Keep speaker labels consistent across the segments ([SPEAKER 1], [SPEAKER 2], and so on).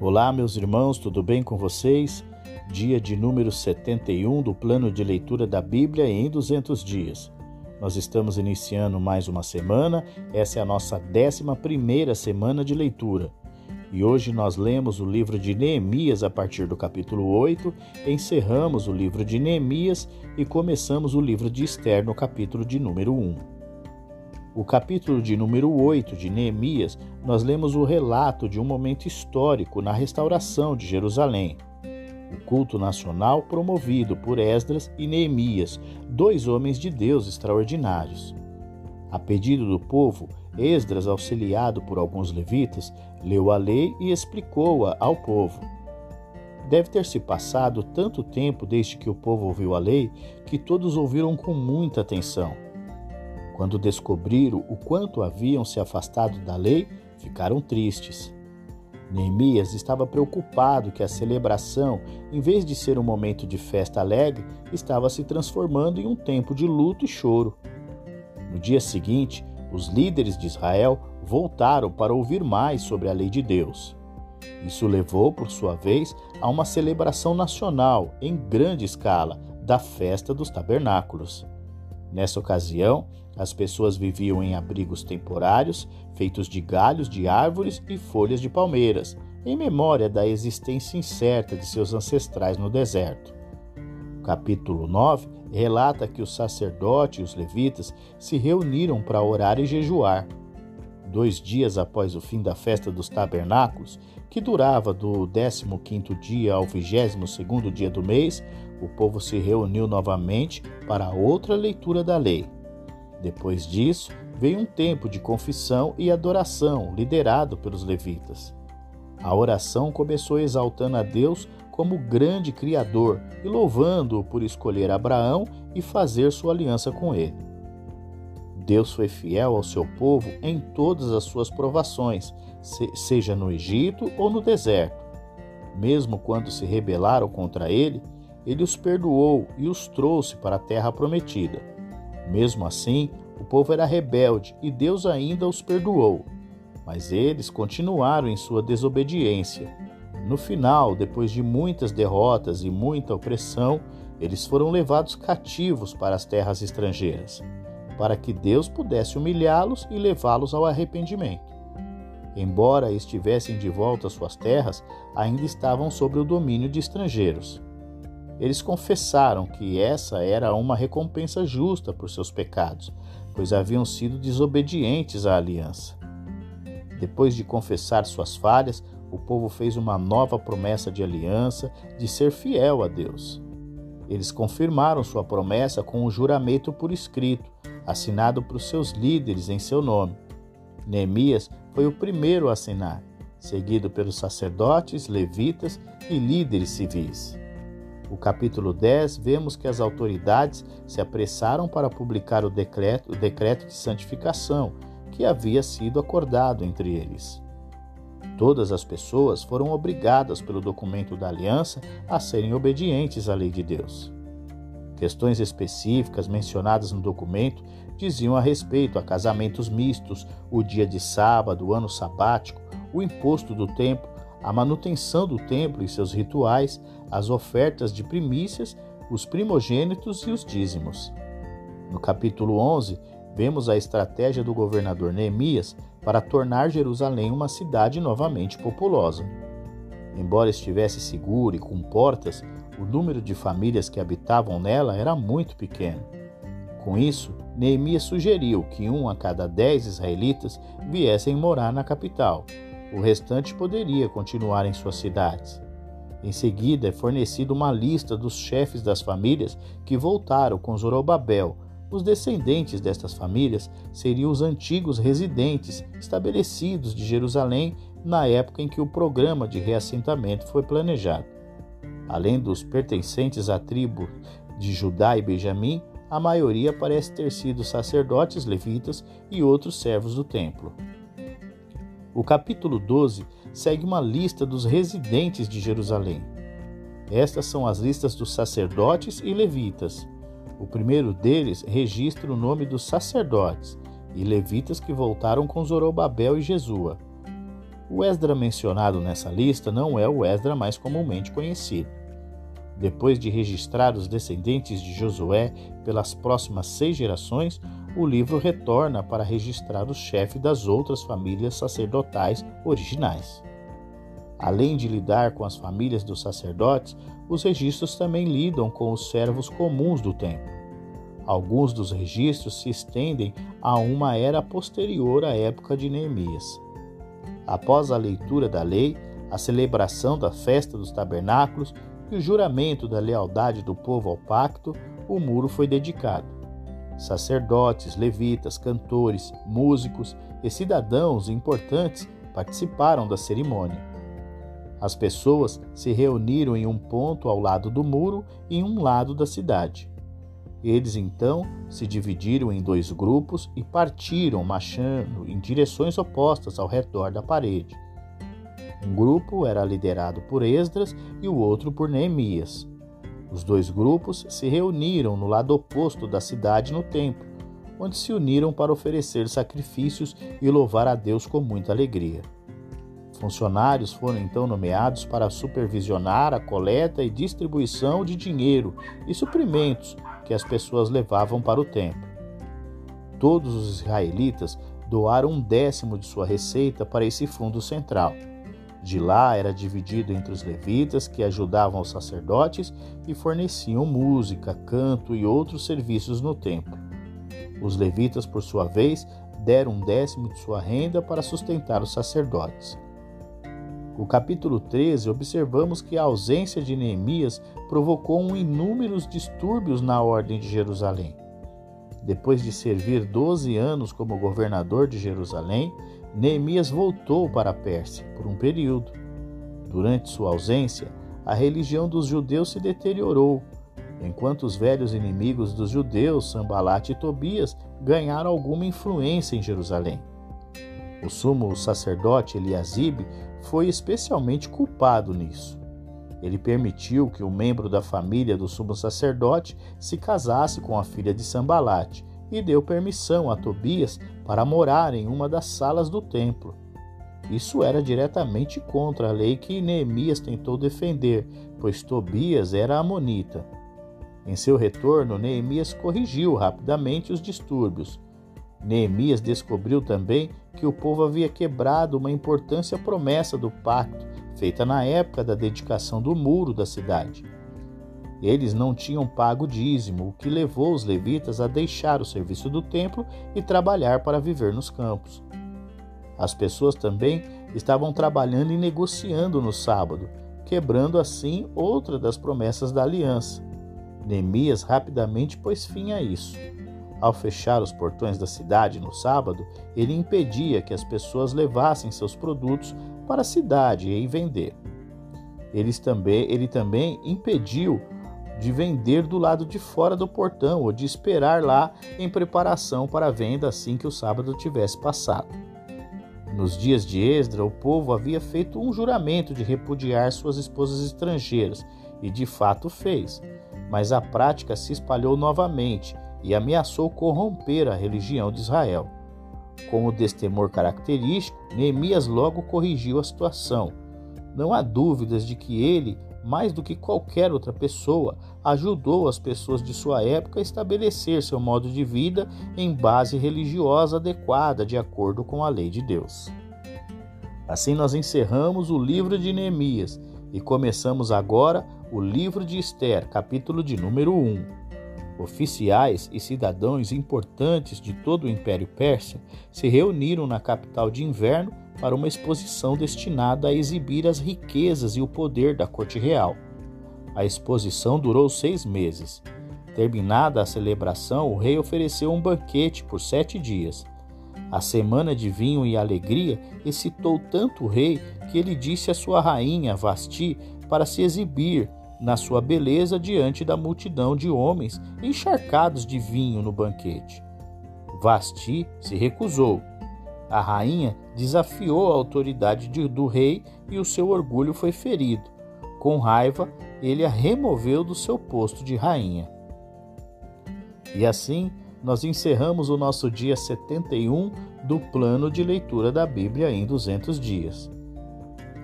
[SPEAKER 1] Olá, meus irmãos, tudo bem com vocês? Dia de número 71 do plano de leitura da Bíblia em 200 dias. Nós estamos iniciando mais uma semana, essa é a nossa 11 semana de leitura. E hoje nós lemos o livro de Neemias a partir do capítulo 8, encerramos o livro de Neemias e começamos o livro de Esther no capítulo de número 1. O capítulo de número 8 de Neemias, nós lemos o relato de um momento histórico na restauração de Jerusalém. O culto nacional promovido por Esdras e Neemias, dois homens de Deus extraordinários. A pedido do povo, Esdras, auxiliado por alguns levitas, leu a lei e explicou-a ao povo. Deve ter se passado tanto tempo desde que o povo ouviu a lei que todos ouviram com muita atenção. Quando descobriram o quanto haviam se afastado da lei, ficaram tristes. Neemias estava preocupado que a celebração, em vez de ser um momento de festa alegre, estava se transformando em um tempo de luto e choro. No dia seguinte, os líderes de Israel voltaram para ouvir mais sobre a lei de Deus. Isso levou, por sua vez, a uma celebração nacional em grande escala da festa dos tabernáculos. Nessa ocasião, as pessoas viviam em abrigos temporários feitos de galhos de árvores e folhas de palmeiras, em memória da existência incerta de seus ancestrais no deserto. O capítulo 9 relata que os sacerdotes e os levitas se reuniram para orar e jejuar. Dois dias após o fim da festa dos tabernáculos, que durava do 15º dia ao 22º dia do mês, o povo se reuniu novamente para outra leitura da lei. Depois disso, veio um tempo de confissão e adoração liderado pelos levitas. A oração começou exaltando a Deus como grande Criador e louvando-o por escolher Abraão e fazer sua aliança com ele. Deus foi fiel ao seu povo em todas as suas provações, seja no Egito ou no deserto. Mesmo quando se rebelaram contra ele, ele os perdoou e os trouxe para a terra prometida. Mesmo assim, o povo era rebelde e Deus ainda os perdoou. Mas eles continuaram em sua desobediência. No final, depois de muitas derrotas e muita opressão, eles foram levados cativos para as terras estrangeiras, para que Deus pudesse humilhá-los e levá-los ao arrependimento. Embora estivessem de volta às suas terras, ainda estavam sob o domínio de estrangeiros. Eles confessaram que essa era uma recompensa justa por seus pecados, pois haviam sido desobedientes à aliança. Depois de confessar suas falhas, o povo fez uma nova promessa de aliança de ser fiel a Deus. Eles confirmaram sua promessa com um juramento por escrito, assinado por seus líderes em seu nome. Neemias foi o primeiro a assinar, seguido pelos sacerdotes, levitas e líderes civis. O capítulo 10, vemos que as autoridades se apressaram para publicar o decreto, o decreto de santificação que havia sido acordado entre eles. Todas as pessoas foram obrigadas pelo documento da aliança a serem obedientes à lei de Deus. Questões específicas mencionadas no documento diziam a respeito a casamentos mistos, o dia de sábado, o ano sabático, o imposto do templo a manutenção do templo e seus rituais, as ofertas de primícias, os primogênitos e os dízimos. No capítulo 11, vemos a estratégia do governador Neemias para tornar Jerusalém uma cidade novamente populosa. Embora estivesse segura e com portas, o número de famílias que habitavam nela era muito pequeno. Com isso, Neemias sugeriu que um a cada dez israelitas viessem morar na capital, o restante poderia continuar em suas cidades. Em seguida, é fornecida uma lista dos chefes das famílias que voltaram com Zorobabel. Os descendentes destas famílias seriam os antigos residentes estabelecidos de Jerusalém na época em que o programa de reassentamento foi planejado. Além dos pertencentes à tribo de Judá e Benjamim, a maioria parece ter sido sacerdotes levitas e outros servos do templo. O capítulo 12 segue uma lista dos residentes de Jerusalém. Estas são as listas dos sacerdotes e levitas. O primeiro deles registra o nome dos sacerdotes e levitas que voltaram com Zorobabel e Jesua. O Esdra mencionado nessa lista não é o Esdra mais comumente conhecido. Depois de registrar os descendentes de Josué pelas próximas seis gerações, o livro retorna para registrar o chefe das outras famílias sacerdotais originais. Além de lidar com as famílias dos sacerdotes, os registros também lidam com os servos comuns do templo. Alguns dos registros se estendem a uma era posterior à época de Neemias. Após a leitura da lei, a celebração da festa dos tabernáculos e o juramento da lealdade do povo ao pacto, o muro foi dedicado. Sacerdotes, levitas, cantores, músicos e cidadãos importantes participaram da cerimônia. As pessoas se reuniram em um ponto ao lado do muro e em um lado da cidade. Eles então se dividiram em dois grupos e partiram marchando em direções opostas ao redor da parede. Um grupo era liderado por Esdras e o outro por Neemias. Os dois grupos se reuniram no lado oposto da cidade no templo, onde se uniram para oferecer sacrifícios e louvar a Deus com muita alegria. Funcionários foram então nomeados para supervisionar a coleta e distribuição de dinheiro e suprimentos que as pessoas levavam para o templo. Todos os israelitas doaram um décimo de sua receita para esse fundo central. De lá era dividido entre os levitas, que ajudavam os sacerdotes e forneciam música, canto e outros serviços no templo. Os levitas, por sua vez, deram um décimo de sua renda para sustentar os sacerdotes. No capítulo 13, observamos que a ausência de Neemias provocou um inúmeros distúrbios na ordem de Jerusalém. Depois de servir 12 anos como governador de Jerusalém, Neemias voltou para a Pérsia por um período. Durante sua ausência, a religião dos judeus se deteriorou, enquanto os velhos inimigos dos judeus, Sambalat e Tobias, ganharam alguma influência em Jerusalém. O sumo sacerdote Eliasibe foi especialmente culpado nisso. Ele permitiu que um membro da família do sumo sacerdote se casasse com a filha de Sambalate e deu permissão a Tobias para morar em uma das salas do templo. Isso era diretamente contra a lei que Neemias tentou defender, pois Tobias era amonita. Em seu retorno, Neemias corrigiu rapidamente os distúrbios. Neemias descobriu também que o povo havia quebrado uma importante promessa do pacto feita na época da dedicação do muro da cidade. Eles não tinham pago dízimo, o que levou os levitas a deixar o serviço do templo e trabalhar para viver nos campos. As pessoas também estavam trabalhando e negociando no sábado, quebrando assim outra das promessas da aliança. Neemias rapidamente pôs fim a isso. Ao fechar os portões da cidade no sábado, ele impedia que as pessoas levassem seus produtos para a cidade e vender. Eles também, ele também impediu de vender do lado de fora do portão ou de esperar lá em preparação para a venda assim que o sábado tivesse passado. Nos dias de Esdra, o povo havia feito um juramento de repudiar suas esposas estrangeiras e de fato fez, mas a prática se espalhou novamente e ameaçou corromper a religião de Israel. Com o destemor característico, Neemias logo corrigiu a situação. Não há dúvidas de que ele, mais do que qualquer outra pessoa, ajudou as pessoas de sua época a estabelecer seu modo de vida em base religiosa adequada, de acordo com a lei de Deus. Assim, nós encerramos o livro de Neemias e começamos agora o livro de Esther, capítulo de número 1. Oficiais e cidadãos importantes de todo o Império Persa se reuniram na capital de inverno para uma exposição destinada a exibir as riquezas e o poder da corte real. A exposição durou seis meses. Terminada a celebração, o rei ofereceu um banquete por sete dias. A semana de vinho e alegria excitou tanto o rei que ele disse à sua rainha Vasti para se exibir na sua beleza diante da multidão de homens encharcados de vinho no banquete. Vasti se recusou. A rainha desafiou a autoridade de, do rei e o seu orgulho foi ferido. Com raiva, ele a removeu do seu posto de rainha. E assim, nós encerramos o nosso dia 71 do plano de leitura da Bíblia em 200 dias.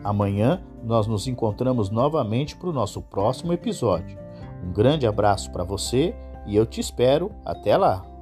[SPEAKER 1] Amanhã nós nos encontramos novamente para o nosso próximo episódio. Um grande abraço para você e eu te espero. Até lá!